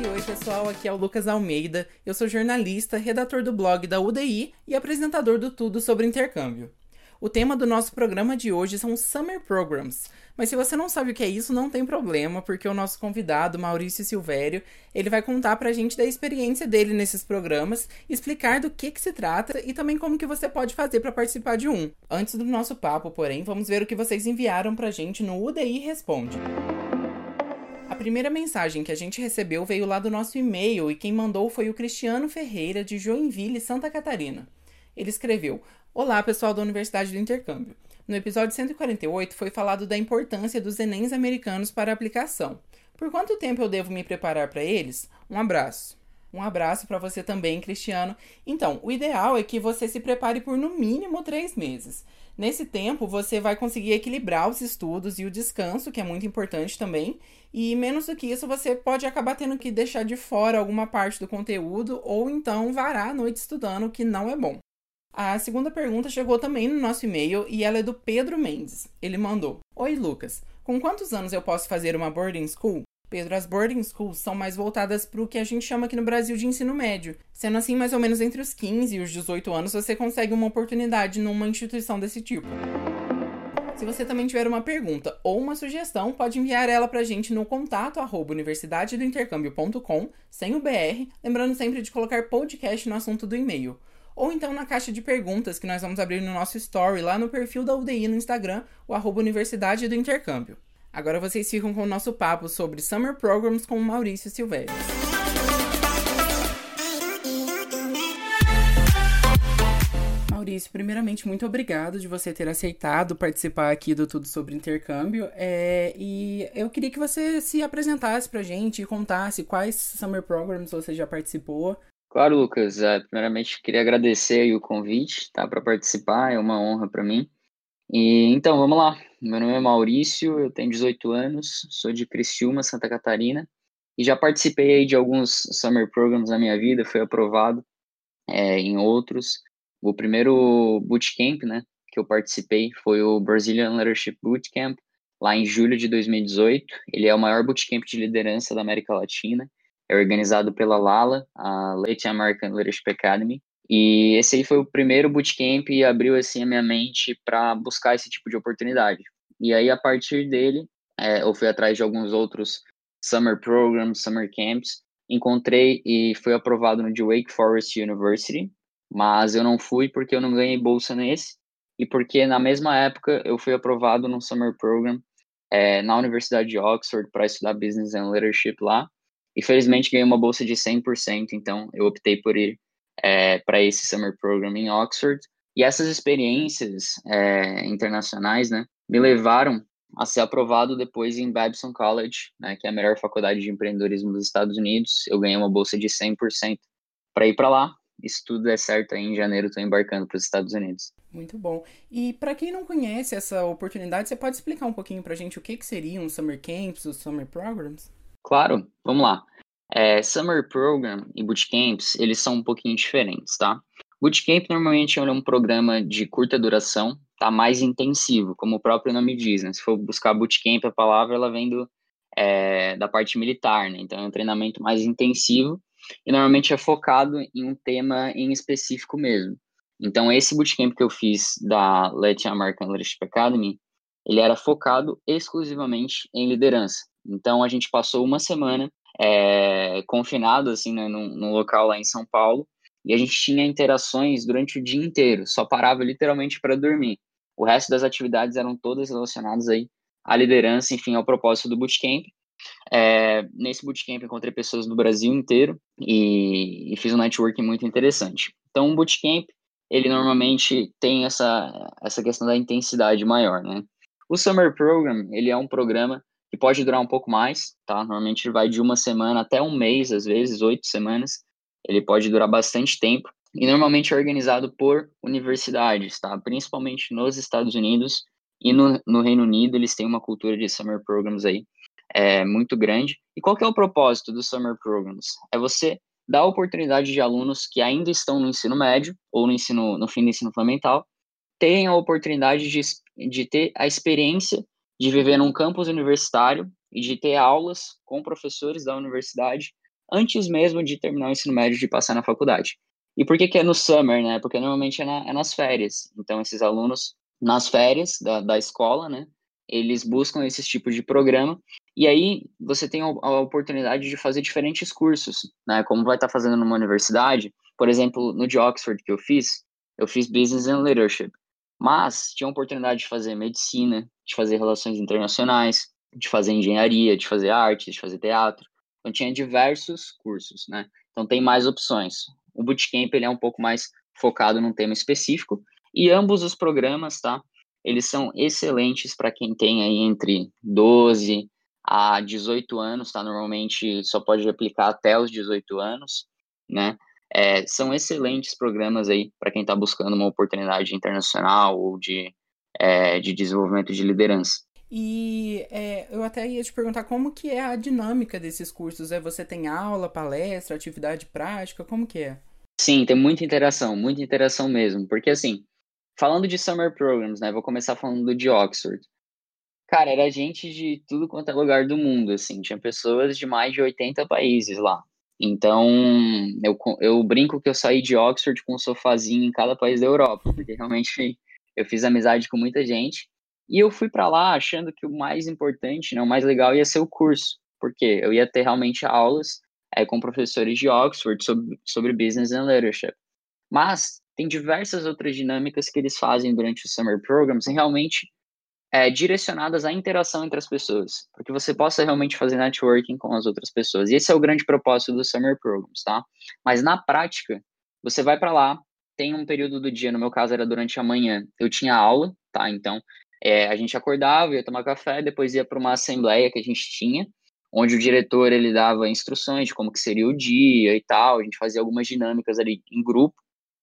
Oi, oi, pessoal. Aqui é o Lucas Almeida. Eu sou jornalista, redator do blog da UDI e apresentador do Tudo sobre Intercâmbio. O tema do nosso programa de hoje são Summer Programs. Mas se você não sabe o que é isso, não tem problema, porque o nosso convidado, Maurício Silvério, ele vai contar pra gente da experiência dele nesses programas, explicar do que que se trata e também como que você pode fazer para participar de um. Antes do nosso papo, porém, vamos ver o que vocês enviaram pra gente no UDI Responde. A primeira mensagem que a gente recebeu veio lá do nosso e-mail e quem mandou foi o Cristiano Ferreira, de Joinville, Santa Catarina. Ele escreveu: Olá, pessoal da Universidade do Intercâmbio. No episódio 148 foi falado da importância dos Enems americanos para a aplicação. Por quanto tempo eu devo me preparar para eles? Um abraço. Um abraço para você também, Cristiano. Então, o ideal é que você se prepare por no mínimo três meses. Nesse tempo, você vai conseguir equilibrar os estudos e o descanso, que é muito importante também. E menos do que isso, você pode acabar tendo que deixar de fora alguma parte do conteúdo ou então varar a noite estudando, o que não é bom. A segunda pergunta chegou também no nosso e-mail e ela é do Pedro Mendes. Ele mandou: Oi, Lucas. Com quantos anos eu posso fazer uma boarding school? Pedro, as boarding schools são mais voltadas para o que a gente chama aqui no Brasil de ensino médio. Sendo assim, mais ou menos entre os 15 e os 18 anos, você consegue uma oportunidade numa instituição desse tipo. Se você também tiver uma pergunta ou uma sugestão, pode enviar ela para a gente no contato arroba universidadedointercâmbio.com, sem o BR, lembrando sempre de colocar podcast no assunto do e-mail. Ou então na caixa de perguntas que nós vamos abrir no nosso story lá no perfil da UDI no Instagram, o arroba Universidade do Intercâmbio. Agora vocês ficam com o nosso papo sobre Summer Programs com o Maurício Silvério. Maurício, primeiramente, muito obrigado de você ter aceitado participar aqui do Tudo Sobre Intercâmbio. É, e eu queria que você se apresentasse pra gente e contasse quais Summer Programs você já participou. Claro, Lucas. É, primeiramente, queria agradecer o convite tá, para participar, é uma honra para mim. E então, vamos lá. Meu nome é Maurício, eu tenho 18 anos, sou de Criciúma, Santa Catarina, e já participei de alguns summer programs na minha vida, fui aprovado é, em outros. O primeiro bootcamp, né, que eu participei foi o Brazilian Leadership Bootcamp, lá em julho de 2018. Ele é o maior bootcamp de liderança da América Latina. É organizado pela LALA, a Latin American Leadership Academy, e esse aí foi o primeiro bootcamp e abriu assim a minha mente para buscar esse tipo de oportunidade. E aí a partir dele, é, eu fui atrás de alguns outros summer programs, summer camps, encontrei e fui aprovado no de Wake Forest University, mas eu não fui porque eu não ganhei bolsa nesse e porque na mesma época eu fui aprovado num summer program é, na Universidade de Oxford para estudar Business and Leadership lá. E felizmente ganhei uma bolsa de 100%, então eu optei por ir é, para esse Summer Program em Oxford. E essas experiências é, internacionais, né, me levaram a ser aprovado depois em Babson College, né, que é a melhor faculdade de empreendedorismo dos Estados Unidos. Eu ganhei uma bolsa de 100% para ir para lá. E se tudo der certo, aí em janeiro estou embarcando para os Estados Unidos. Muito bom. E para quem não conhece essa oportunidade, você pode explicar um pouquinho para a gente o que, que seriam os Summer Camps, os Summer Programs? Claro, vamos lá. É, Summer Program e Bootcamps, eles são um pouquinho diferentes, tá? Bootcamp normalmente é um programa de curta duração, tá? Mais intensivo, como o próprio nome diz, né? Se for buscar Bootcamp, a palavra, ela vem do, é, da parte militar, né? Então é um treinamento mais intensivo e normalmente é focado em um tema em específico mesmo. Então esse Bootcamp que eu fiz da Latin American Leadership Academy, ele era focado exclusivamente em liderança. Então a gente passou uma semana é, confinado, assim, né, num, num local lá em São Paulo, e a gente tinha interações durante o dia inteiro, só parava literalmente para dormir. O resto das atividades eram todas relacionadas aí à liderança, enfim, ao propósito do bootcamp. É, nesse bootcamp encontrei pessoas do Brasil inteiro e, e, fiz um networking muito interessante. Então, o bootcamp, ele normalmente tem essa, essa questão da intensidade maior, né? O Summer Program, ele é um programa que pode durar um pouco mais, tá? Normalmente vai de uma semana até um mês, às vezes, oito semanas. Ele pode durar bastante tempo e normalmente é organizado por universidades, tá? Principalmente nos Estados Unidos e no, no Reino Unido, eles têm uma cultura de summer programs aí é, muito grande. E qual que é o propósito dos summer programs? É você dar oportunidade de alunos que ainda estão no ensino médio ou no ensino no fim do ensino fundamental tenham a oportunidade de, de ter a experiência de viver num campus universitário e de ter aulas com professores da universidade antes mesmo de terminar o ensino médio de passar na faculdade. E por que, que é no summer, né? Porque normalmente é, na, é nas férias. Então, esses alunos, nas férias da, da escola, né? Eles buscam esses tipos de programa. E aí, você tem a oportunidade de fazer diferentes cursos, né? Como vai estar fazendo numa universidade. Por exemplo, no de Oxford que eu fiz, eu fiz Business and Leadership. Mas tinha a oportunidade de fazer medicina, de fazer relações internacionais, de fazer engenharia, de fazer arte, de fazer teatro. Então tinha diversos cursos, né? Então tem mais opções. O bootcamp ele é um pouco mais focado num tema específico e ambos os programas, tá? Eles são excelentes para quem tem aí entre 12 a 18 anos, tá? Normalmente só pode aplicar até os 18 anos, né? É, são excelentes programas aí para quem está buscando uma oportunidade internacional ou de, é, de desenvolvimento de liderança. E é, eu até ia te perguntar como que é a dinâmica desses cursos. É você tem aula, palestra, atividade prática? Como que é? Sim, tem muita interação, muita interação mesmo. Porque assim, falando de summer programs, né? Vou começar falando de Oxford. Cara, era gente de tudo quanto é lugar do mundo, assim. Tinha pessoas de mais de 80 países lá. Então, eu, eu brinco que eu saí de Oxford com um sofazinho em cada país da Europa, porque realmente eu fiz amizade com muita gente. E eu fui para lá achando que o mais importante, né, o mais legal ia ser o curso, porque eu ia ter realmente aulas é, com professores de Oxford sobre, sobre Business and Leadership. Mas tem diversas outras dinâmicas que eles fazem durante os Summer Programs e realmente é, direcionadas à interação entre as pessoas, para que você possa realmente fazer networking com as outras pessoas. E esse é o grande propósito dos Summer Programs, tá? Mas na prática, você vai para lá, tem um período do dia, no meu caso era durante a manhã, eu tinha aula, tá? Então, é, a gente acordava, ia tomar café, depois ia para uma assembleia que a gente tinha, onde o diretor ele dava instruções de como que seria o dia e tal, a gente fazia algumas dinâmicas ali em grupo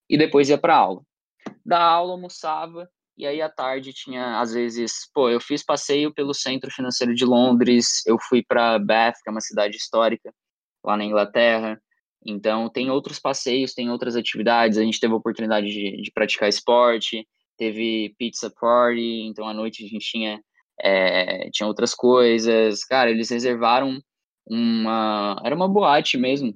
e depois ia para aula. Da aula almoçava e aí à tarde tinha às vezes, pô, eu fiz passeio pelo Centro Financeiro de Londres, eu fui para Bath, que é uma cidade histórica lá na Inglaterra. Então tem outros passeios, tem outras atividades, a gente teve a oportunidade de, de praticar esporte, teve pizza party, então à noite a gente tinha, é, tinha outras coisas. Cara, eles reservaram uma. Era uma boate mesmo,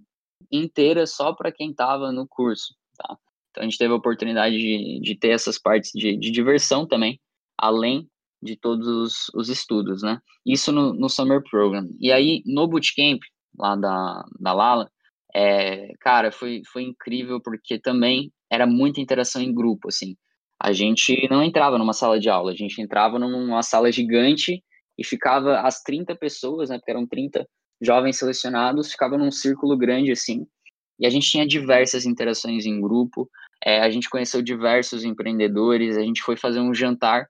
inteira só para quem estava no curso, tá? Então a gente teve a oportunidade de, de ter essas partes de, de diversão também, além de todos os, os estudos, né? Isso no, no Summer Program. E aí, no Bootcamp, lá da, da Lala, é, cara, foi, foi incrível porque também era muita interação em grupo, assim a gente não entrava numa sala de aula, a gente entrava numa sala gigante e ficava as 30 pessoas, né, porque eram 30 jovens selecionados, ficava num círculo grande assim, e a gente tinha diversas interações em grupo, é, a gente conheceu diversos empreendedores, a gente foi fazer um jantar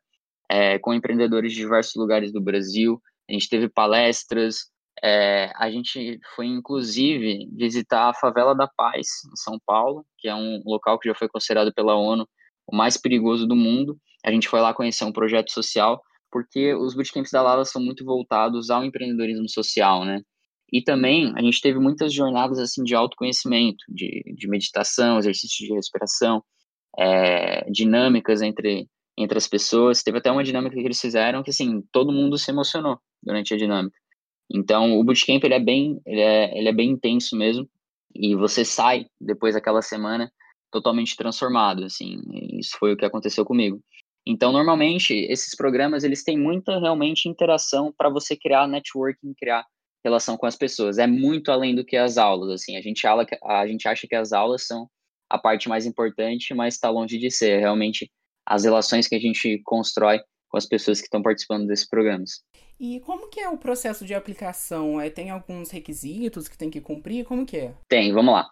é, com empreendedores de diversos lugares do Brasil, a gente teve palestras, é, a gente foi inclusive visitar a Favela da Paz, em São Paulo, que é um local que já foi considerado pela ONU o mais perigoso do mundo. A gente foi lá conhecer um projeto social, porque os bootcamps da Lala são muito voltados ao empreendedorismo social, né? E também a gente teve muitas jornadas assim de autoconhecimento, de, de meditação, exercício de respiração, é, dinâmicas entre, entre as pessoas. Teve até uma dinâmica que eles fizeram que assim todo mundo se emocionou durante a dinâmica. Então o bootcamp ele é bem ele é, ele é bem intenso mesmo e você sai depois daquela semana totalmente transformado, assim, isso foi o que aconteceu comigo. Então, normalmente, esses programas, eles têm muita, realmente, interação para você criar networking, criar relação com as pessoas. É muito além do que as aulas, assim, a gente, ala, a gente acha que as aulas são a parte mais importante, mas está longe de ser, é realmente as relações que a gente constrói com as pessoas que estão participando desses programas. E como que é o processo de aplicação? É, tem alguns requisitos que tem que cumprir? Como que é? Tem, vamos lá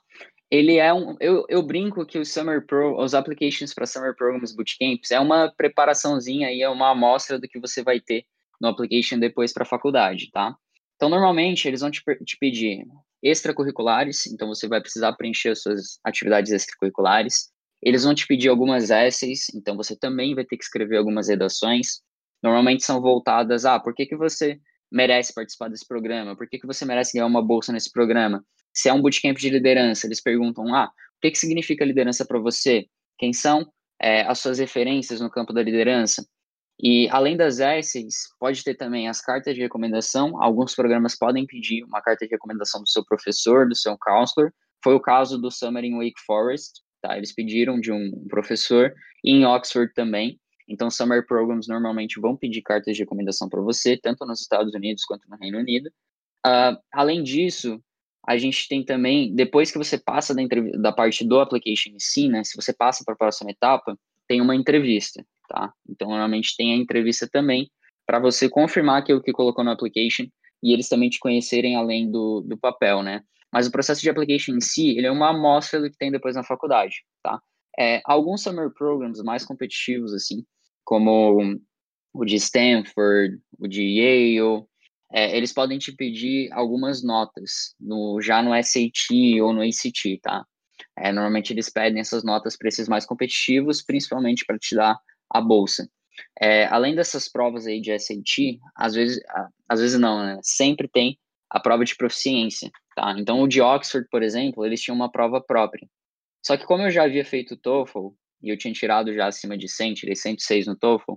ele é um. Eu, eu brinco que o Summer Pro, os applications para Summer Programs Bootcamps é uma preparaçãozinha e é uma amostra do que você vai ter no application depois para a faculdade, tá? Então, normalmente, eles vão te, te pedir extracurriculares, então você vai precisar preencher as suas atividades extracurriculares. Eles vão te pedir algumas essays, então você também vai ter que escrever algumas redações. Normalmente são voltadas a ah, por que, que você merece participar desse programa? Por que, que você merece ganhar uma bolsa nesse programa? Se é um bootcamp de liderança, eles perguntam, ah, o que, que significa liderança para você? Quem são é, as suas referências no campo da liderança? E além das essays, pode ter também as cartas de recomendação. Alguns programas podem pedir uma carta de recomendação do seu professor, do seu counselor. Foi o caso do Summer em Wake Forest, tá? Eles pediram de um professor e em Oxford também. Então, Summer Programs normalmente vão pedir cartas de recomendação para você, tanto nos Estados Unidos quanto no Reino Unido. Uh, além disso, a gente tem também, depois que você passa da, da parte do application em si, né, se você passa para a próxima etapa, tem uma entrevista, tá? Então, normalmente tem a entrevista também, para você confirmar aquilo que colocou no application e eles também te conhecerem além do, do papel, né? Mas o processo de application em si, ele é uma amostra do que tem depois na faculdade, tá? É, alguns summer programs mais competitivos, assim, como o de Stanford, o de Yale, é, eles podem te pedir algumas notas no, já no SAT ou no ACT, tá? É, normalmente eles pedem essas notas para esses mais competitivos, principalmente para te dar a bolsa. É, além dessas provas aí de SAT, às vezes, às vezes não, né? Sempre tem a prova de proficiência, tá? Então o de Oxford, por exemplo, eles tinham uma prova própria. Só que como eu já havia feito o TOEFL e eu tinha tirado já acima de 100, tirei 106 no TOEFL,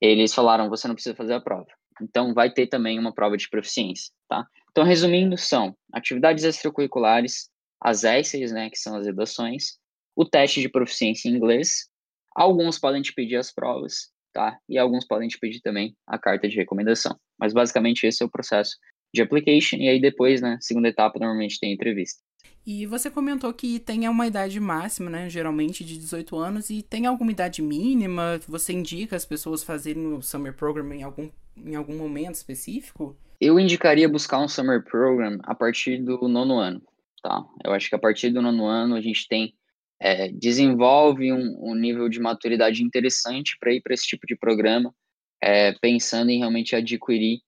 eles falaram, você não precisa fazer a prova. Então, vai ter também uma prova de proficiência, tá? Então, resumindo, são atividades extracurriculares, as essays, né, que são as redações, o teste de proficiência em inglês, alguns podem te pedir as provas, tá? E alguns podem te pedir também a carta de recomendação. Mas, basicamente, esse é o processo de application, e aí depois, né, segunda etapa, normalmente tem entrevista. E você comentou que tem uma idade máxima, né? Geralmente de 18 anos. E tem alguma idade mínima? Você indica as pessoas fazerem o Summer Program em algum, em algum momento específico? Eu indicaria buscar um Summer Program a partir do nono ano, tá? Eu acho que a partir do nono ano a gente tem... É, desenvolve um, um, nível de maturidade interessante para ir para esse tipo de programa, é, pensando em realmente adquirir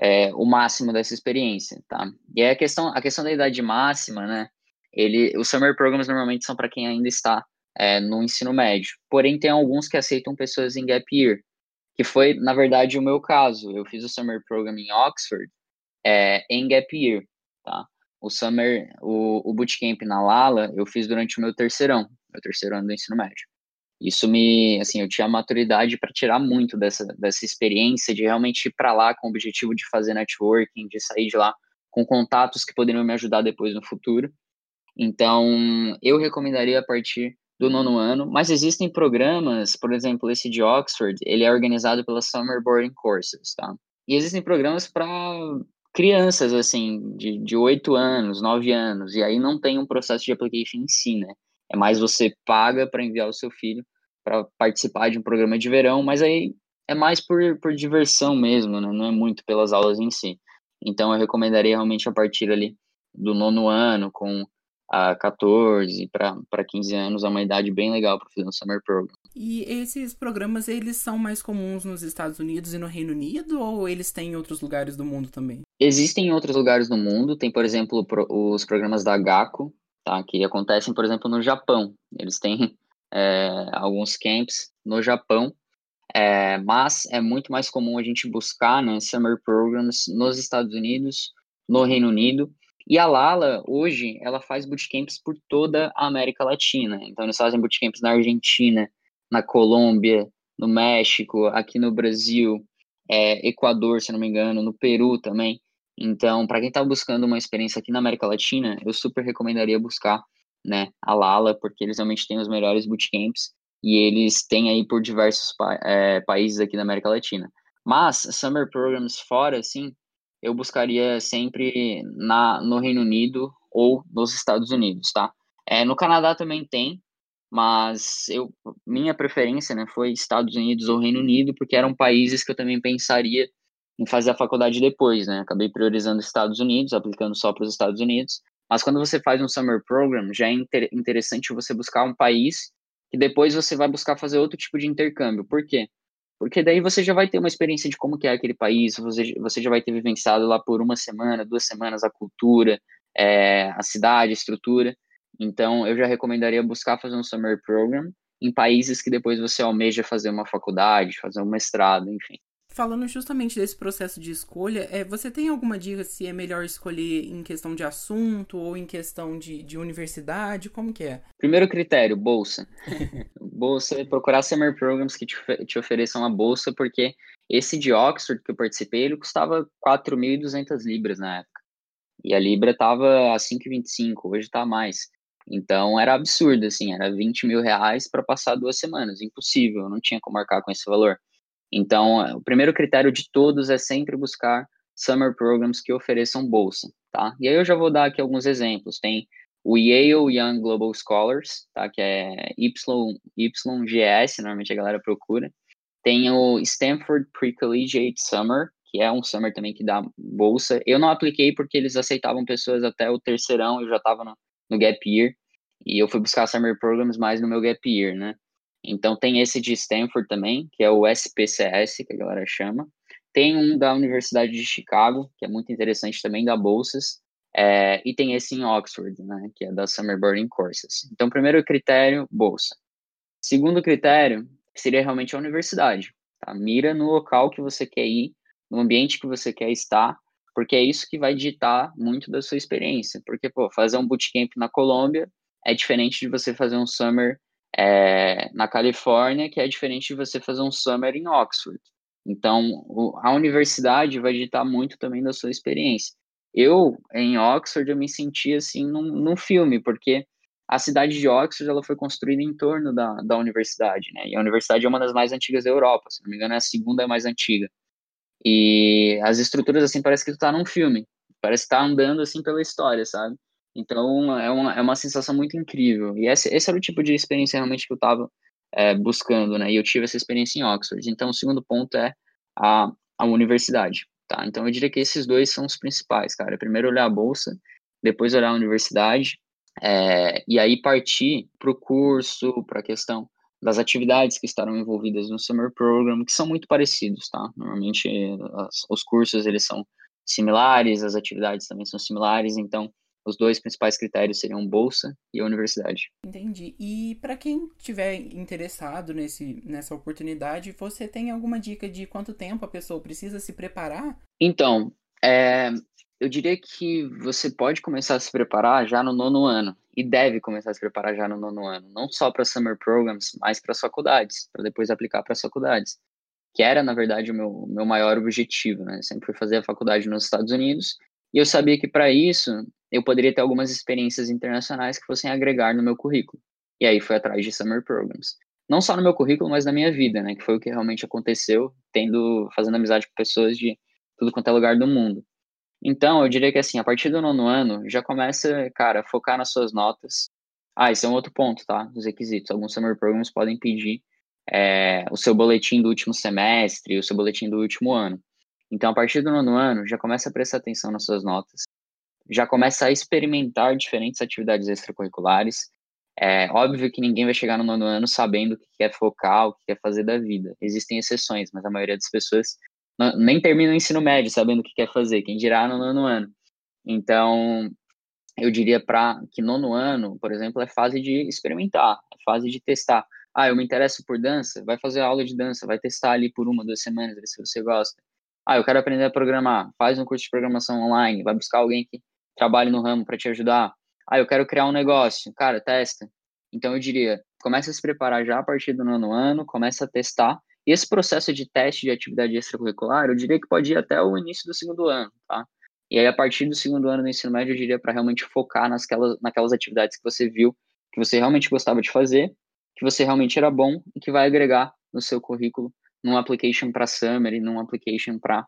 é, o máximo dessa experiência, tá? E aí a questão, a questão da idade máxima, né? ele, os summer programs normalmente são para quem ainda está é, no ensino médio. Porém, tem alguns que aceitam pessoas em gap year, que foi, na verdade, o meu caso. Eu fiz o summer program em Oxford é, em gap year, tá? O summer, o, o bootcamp na Lala, eu fiz durante o meu terceirão, meu terceiro ano do ensino médio. Isso me, assim, eu tinha maturidade para tirar muito dessa, dessa experiência de realmente ir para lá com o objetivo de fazer networking, de sair de lá com contatos que poderiam me ajudar depois no futuro. Então, eu recomendaria a partir do nono ano, mas existem programas, por exemplo, esse de Oxford, ele é organizado pela Summer Boarding Courses, tá? E existem programas para crianças, assim, de, de 8 anos, 9 anos, e aí não tem um processo de application em si, né? É mais você paga para enviar o seu filho para participar de um programa de verão, mas aí é mais por, por diversão mesmo, né? Não é muito pelas aulas em si. Então, eu recomendaria realmente a partir ali do nono ano, com a 14 para 15 anos é uma idade bem legal para fazer um summer program. E esses programas eles são mais comuns nos Estados Unidos e no Reino Unido ou eles têm em outros lugares do mundo também? Existem em outros lugares do mundo, tem por exemplo os programas da GACO, tá, que acontecem por exemplo no Japão. Eles têm é, alguns camps no Japão, é, mas é muito mais comum a gente buscar né, summer programs nos Estados Unidos, no Reino Unido e a Lala, hoje, ela faz bootcamps por toda a América Latina. Então, eles fazem bootcamps na Argentina, na Colômbia, no México, aqui no Brasil, é, Equador, se não me engano, no Peru também. Então, para quem está buscando uma experiência aqui na América Latina, eu super recomendaria buscar né, a Lala, porque eles realmente têm os melhores bootcamps e eles têm aí por diversos pa é, países aqui na América Latina. Mas, summer programs fora, assim, eu buscaria sempre na, no Reino Unido ou nos Estados Unidos, tá? É, no Canadá também tem, mas eu, minha preferência né, foi Estados Unidos ou Reino Unido, porque eram países que eu também pensaria em fazer a faculdade depois, né? Acabei priorizando Estados Unidos, aplicando só para os Estados Unidos. Mas quando você faz um summer program, já é inter interessante você buscar um país que depois você vai buscar fazer outro tipo de intercâmbio. Por quê? Porque daí você já vai ter uma experiência de como que é aquele país, você, você já vai ter vivenciado lá por uma semana, duas semanas a cultura, é, a cidade, a estrutura. Então, eu já recomendaria buscar fazer um summer program em países que depois você almeja fazer uma faculdade, fazer um mestrado, enfim. Falando justamente desse processo de escolha, é, você tem alguma dica se é melhor escolher em questão de assunto ou em questão de, de universidade? Como que é? Primeiro critério, bolsa. bolsa, procurar summer programs que te, te ofereçam a bolsa, porque esse de Oxford que eu participei, ele custava 4.200 libras na época. E a libra estava a 5,25, hoje está mais. Então era absurdo, assim, era 20 mil reais para passar duas semanas, impossível, não tinha como marcar com esse valor. Então, o primeiro critério de todos é sempre buscar summer programs que ofereçam bolsa, tá? E aí eu já vou dar aqui alguns exemplos. Tem o Yale Young Global Scholars, tá? Que é YGS, normalmente a galera procura. Tem o Stanford Pre-Collegiate Summer, que é um summer também que dá bolsa. Eu não apliquei porque eles aceitavam pessoas até o terceirão, eu já estava no, no gap year, e eu fui buscar summer programs mais no meu gap year, né? Então tem esse de Stanford também, que é o SPCS, que a galera chama. Tem um da Universidade de Chicago, que é muito interessante também, da bolsas. É, e tem esse em Oxford, né, que é da Summer Boarding Courses. Então, primeiro critério, bolsa. Segundo critério, seria realmente a universidade. Tá? Mira no local que você quer ir, no ambiente que você quer estar, porque é isso que vai ditar muito da sua experiência. Porque, pô, fazer um bootcamp na Colômbia é diferente de você fazer um summer é, na Califórnia, que é diferente de você fazer um summer em Oxford. Então, o, a universidade vai ditar muito também da sua experiência. Eu, em Oxford, eu me senti assim num, num filme, porque a cidade de Oxford ela foi construída em torno da, da universidade, né? E a universidade é uma das mais antigas da Europa, se não me engano, é a segunda mais antiga. E as estruturas, assim, parece que tu tá num filme. Parece que tá andando, assim, pela história, sabe? Então, é uma, é uma sensação muito incrível. E esse, esse era o tipo de experiência realmente que eu estava é, buscando, né? E eu tive essa experiência em Oxford. Então, o segundo ponto é a, a universidade, tá? Então, eu diria que esses dois são os principais, cara. Primeiro olhar a bolsa, depois olhar a universidade, é, e aí partir para o curso, para a questão das atividades que estarão envolvidas no Summer Program, que são muito parecidos, tá? Normalmente, as, os cursos, eles são similares, as atividades também são similares, então os dois principais critérios seriam bolsa e universidade. Entendi. E para quem tiver interessado nesse, nessa oportunidade, você tem alguma dica de quanto tempo a pessoa precisa se preparar? Então, é, eu diria que você pode começar a se preparar já no nono ano e deve começar a se preparar já no nono ano, não só para summer programs, mas para as faculdades, para depois aplicar para as faculdades, que era na verdade o meu, meu maior objetivo, né? sempre fui fazer a faculdade nos Estados Unidos e eu sabia que para isso eu poderia ter algumas experiências internacionais que fossem agregar no meu currículo. E aí fui atrás de summer programs. Não só no meu currículo, mas na minha vida, né, que foi o que realmente aconteceu, tendo fazendo amizade com pessoas de tudo quanto é lugar do mundo. Então, eu diria que assim, a partir do nono ano, já começa, cara, a focar nas suas notas. Ah, esse é um outro ponto, tá? Os requisitos. Alguns summer programs podem pedir é, o seu boletim do último semestre, o seu boletim do último ano. Então, a partir do nono ano, já começa a prestar atenção nas suas notas, já começa a experimentar diferentes atividades extracurriculares. É óbvio que ninguém vai chegar no nono ano sabendo o que quer focar, o que quer fazer da vida. Existem exceções, mas a maioria das pessoas não, nem termina o ensino médio sabendo o que quer fazer, quem dirá no nono ano. Então, eu diria para que nono ano, por exemplo, é fase de experimentar, é fase de testar. Ah, eu me interesso por dança, vai fazer aula de dança, vai testar ali por uma, duas semanas, ver se você gosta. Ah, eu quero aprender a programar. Faz um curso de programação online. Vai buscar alguém que trabalhe no ramo para te ajudar. Ah, eu quero criar um negócio. Cara, testa. Então eu diria, começa a se preparar já a partir do nono ano, começa a testar. E esse processo de teste de atividade extracurricular, eu diria que pode ir até o início do segundo ano, tá? E aí, a partir do segundo ano do ensino médio, eu diria para realmente focar nasquelas, naquelas atividades que você viu, que você realmente gostava de fazer, que você realmente era bom e que vai agregar no seu currículo num application para summer e num application para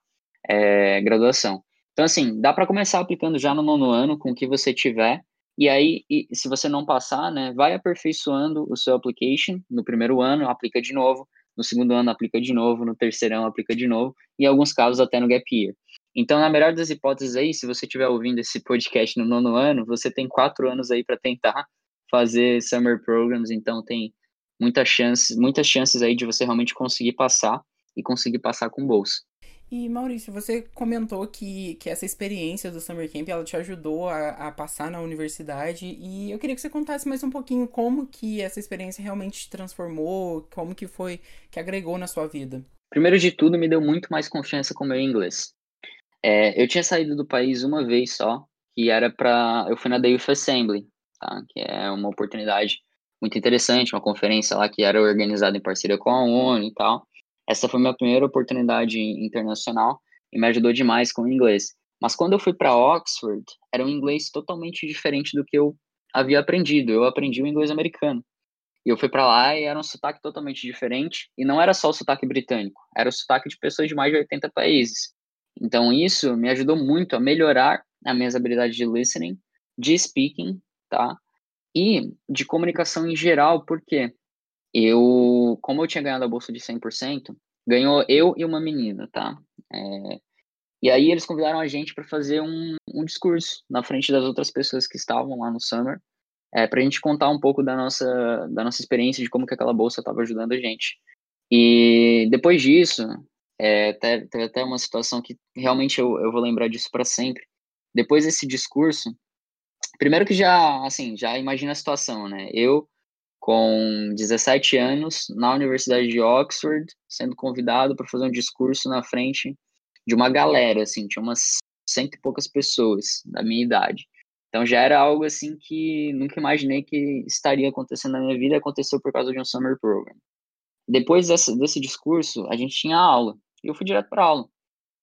é, graduação. Então, assim, dá para começar aplicando já no nono ano com o que você tiver. E aí, e, se você não passar, né, vai aperfeiçoando o seu application. No primeiro ano, aplica de novo. No segundo ano, aplica de novo. No terceiro ano, aplica de novo. E em alguns casos, até no gap year. Então, na melhor das hipóteses aí, se você estiver ouvindo esse podcast no nono ano, você tem quatro anos aí para tentar fazer summer programs. Então, tem muitas chances, muitas chances aí de você realmente conseguir passar e conseguir passar com bolsa. E Maurício, você comentou que, que essa experiência do Summer Camp ela te ajudou a, a, passar na universidade e eu queria que você contasse mais um pouquinho como que essa experiência realmente te transformou, como que foi que agregou na sua vida. Primeiro de tudo, me deu muito mais confiança com o meu inglês. É, eu tinha saído do país uma vez só, que era para. Eu fui na The Assembly, tá? que é uma oportunidade muito interessante, uma conferência lá que era organizada em parceria com a ONU e tal. Essa foi minha primeira oportunidade internacional e me ajudou demais com o inglês. Mas quando eu fui para Oxford, era um inglês totalmente diferente do que eu havia aprendido. Eu aprendi o inglês americano. E eu fui para lá e era um sotaque totalmente diferente. E não era só o sotaque britânico, era o sotaque de pessoas de mais de 80 países. Então isso me ajudou muito a melhorar as minhas habilidades de listening, de speaking, tá? E de comunicação em geral, porque eu, como eu tinha ganhado a bolsa de 100%, ganhou eu e uma menina, tá? É, e aí eles convidaram a gente para fazer um, um, discurso na frente das outras pessoas que estavam lá no Summer, é, para a gente contar um pouco da nossa, da nossa experiência, de como que aquela bolsa estava ajudando a gente. E depois disso, é, teve até uma situação que realmente eu, eu vou lembrar disso para sempre. Depois desse discurso, primeiro que já, assim, já imagina a situação, né? Eu, com 17 anos, na Universidade de Oxford, sendo convidado para fazer um discurso na frente de uma galera, assim, tinha umas cento e poucas pessoas da minha idade. Então já era algo assim que nunca imaginei que estaria acontecendo na minha vida, aconteceu por causa de um summer program. Depois desse, desse discurso, a gente tinha aula, e eu fui direto para aula.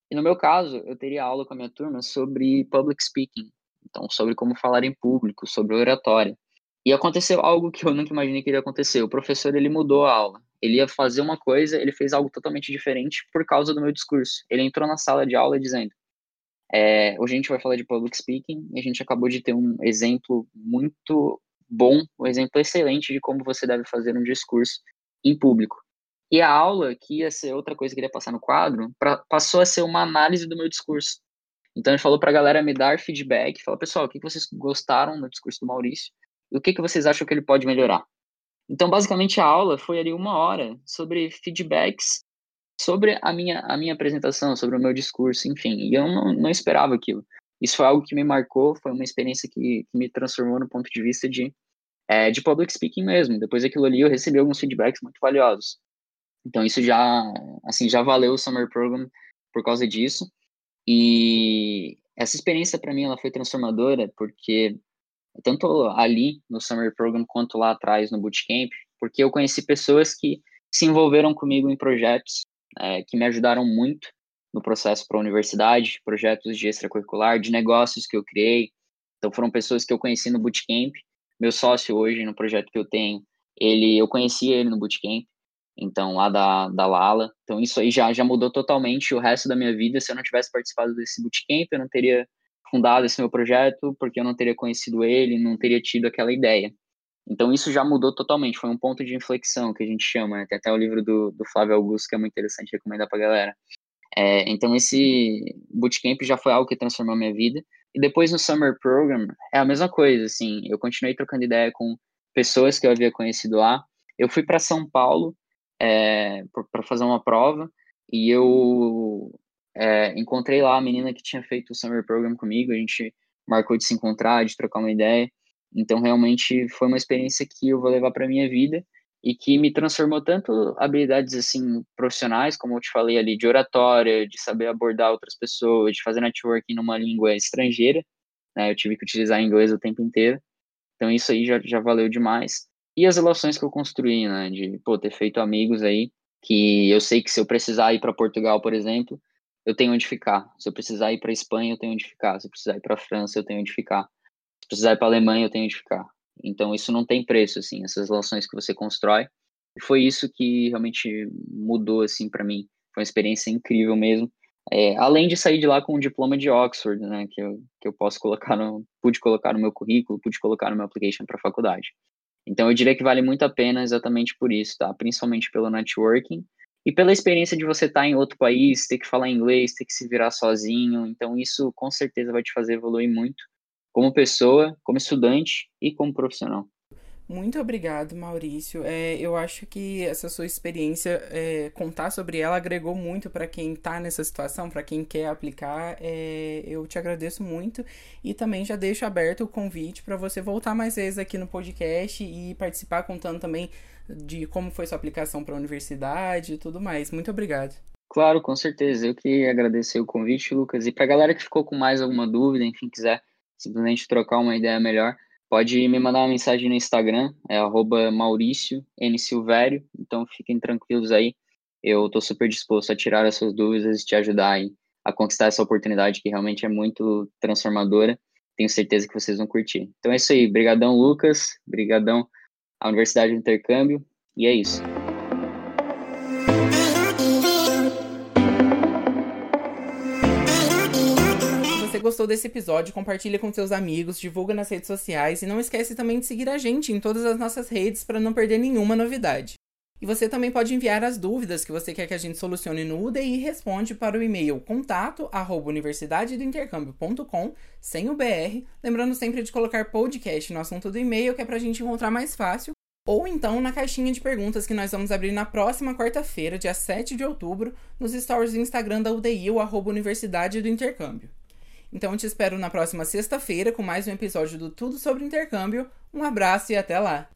E no meu caso, eu teria aula com a minha turma sobre public speaking, então sobre como falar em público, sobre oratória. E aconteceu algo que eu nunca imaginei que iria acontecer. O professor ele mudou a aula ele ia fazer uma coisa, ele fez algo totalmente diferente por causa do meu discurso. Ele entrou na sala de aula dizendo: é, hoje a gente vai falar de public speaking e a gente acabou de ter um exemplo muito bom, um exemplo excelente de como você deve fazer um discurso em público. E a aula, que ia ser outra coisa que ia passar no quadro, pra, passou a ser uma análise do meu discurso. Então ele falou para a galera me dar feedback, falou, pessoal, o que vocês gostaram do discurso do Maurício o que, que vocês acham que ele pode melhorar. Então, basicamente, a aula foi ali uma hora sobre feedbacks sobre a minha, a minha apresentação, sobre o meu discurso, enfim. E eu não, não esperava aquilo. Isso foi algo que me marcou, foi uma experiência que, que me transformou no ponto de vista de, é, de public speaking mesmo. Depois daquilo ali, eu recebi alguns feedbacks muito valiosos. Então, isso já, assim, já valeu o Summer Program por causa disso. E essa experiência, para mim, ela foi transformadora, porque tanto ali no Summer Program quanto lá atrás no Bootcamp, porque eu conheci pessoas que se envolveram comigo em projetos é, que me ajudaram muito no processo para a universidade, projetos de extracurricular, de negócios que eu criei. Então foram pessoas que eu conheci no Bootcamp. Meu sócio hoje no projeto que eu tenho, ele eu conheci ele no Bootcamp, então lá da, da Lala. Então isso aí já, já mudou totalmente o resto da minha vida. Se eu não tivesse participado desse Bootcamp, eu não teria fundado esse meu projeto porque eu não teria conhecido ele, não teria tido aquela ideia. Então isso já mudou totalmente, foi um ponto de inflexão que a gente chama, né? tem até o livro do, do Flávio Augusto que é muito interessante recomendar para galera. É, então esse bootcamp já foi algo que transformou a minha vida. E depois no Summer Program é a mesma coisa, assim, eu continuei trocando ideia com pessoas que eu havia conhecido lá. Eu fui para São Paulo é, para fazer uma prova e eu é, encontrei lá a menina que tinha feito o Summer Program comigo, a gente marcou de se encontrar, de trocar uma ideia. Então, realmente foi uma experiência que eu vou levar para minha vida e que me transformou tanto habilidades assim profissionais, como eu te falei ali, de oratória, de saber abordar outras pessoas, de fazer networking numa língua estrangeira. Né? Eu tive que utilizar inglês o tempo inteiro. Então, isso aí já, já valeu demais. E as relações que eu construí, né? De pô, ter feito amigos aí, que eu sei que se eu precisar ir para Portugal, por exemplo, eu tenho onde ficar. Se eu precisar ir para Espanha, eu tenho onde ficar. Se eu precisar ir para França, eu tenho onde ficar. Se precisar ir para Alemanha, eu tenho onde ficar. Então isso não tem preço, assim, essas relações que você constrói. E foi isso que realmente mudou, assim, para mim. Foi uma experiência incrível mesmo. É, além de sair de lá com um diploma de Oxford, né, que eu, que eu posso colocar no, pude colocar no meu currículo, pude colocar no meu application para faculdade. Então eu diria que vale muito a pena exatamente por isso, tá? Principalmente pelo networking e pela experiência de você estar em outro país, ter que falar inglês, ter que se virar sozinho, então isso com certeza vai te fazer evoluir muito como pessoa, como estudante e como profissional. Muito obrigado, Maurício. É, eu acho que essa sua experiência, é, contar sobre ela, agregou muito para quem está nessa situação, para quem quer aplicar. É, eu te agradeço muito e também já deixo aberto o convite para você voltar mais vezes aqui no podcast e participar contando também de como foi sua aplicação para a universidade e tudo mais. Muito obrigado. Claro, com certeza. Eu que agradecer o convite, Lucas. E para a galera que ficou com mais alguma dúvida, enfim, quiser simplesmente trocar uma ideia melhor, pode me mandar uma mensagem no Instagram, é Maurício N. Silvério. Então fiquem tranquilos aí. Eu estou super disposto a tirar as suas dúvidas e te ajudar aí a conquistar essa oportunidade que realmente é muito transformadora. Tenho certeza que vocês vão curtir. Então é isso aí. Brigadão, Lucas. Brigadão à Universidade do Intercâmbio. E é isso. gostou desse episódio, compartilha com seus amigos, divulga nas redes sociais e não esquece também de seguir a gente em todas as nossas redes para não perder nenhuma novidade. E você também pode enviar as dúvidas que você quer que a gente solucione no UDI responde para o e-mail contato arroba sem o BR, lembrando sempre de colocar podcast no assunto do e-mail, que é para a gente encontrar mais fácil, ou então na caixinha de perguntas que nós vamos abrir na próxima quarta-feira, dia 7 de outubro, nos stories do Instagram da UDI, o arroba Universidade do Intercâmbio. Então eu te espero na próxima sexta-feira com mais um episódio do Tudo sobre Intercâmbio. Um abraço e até lá!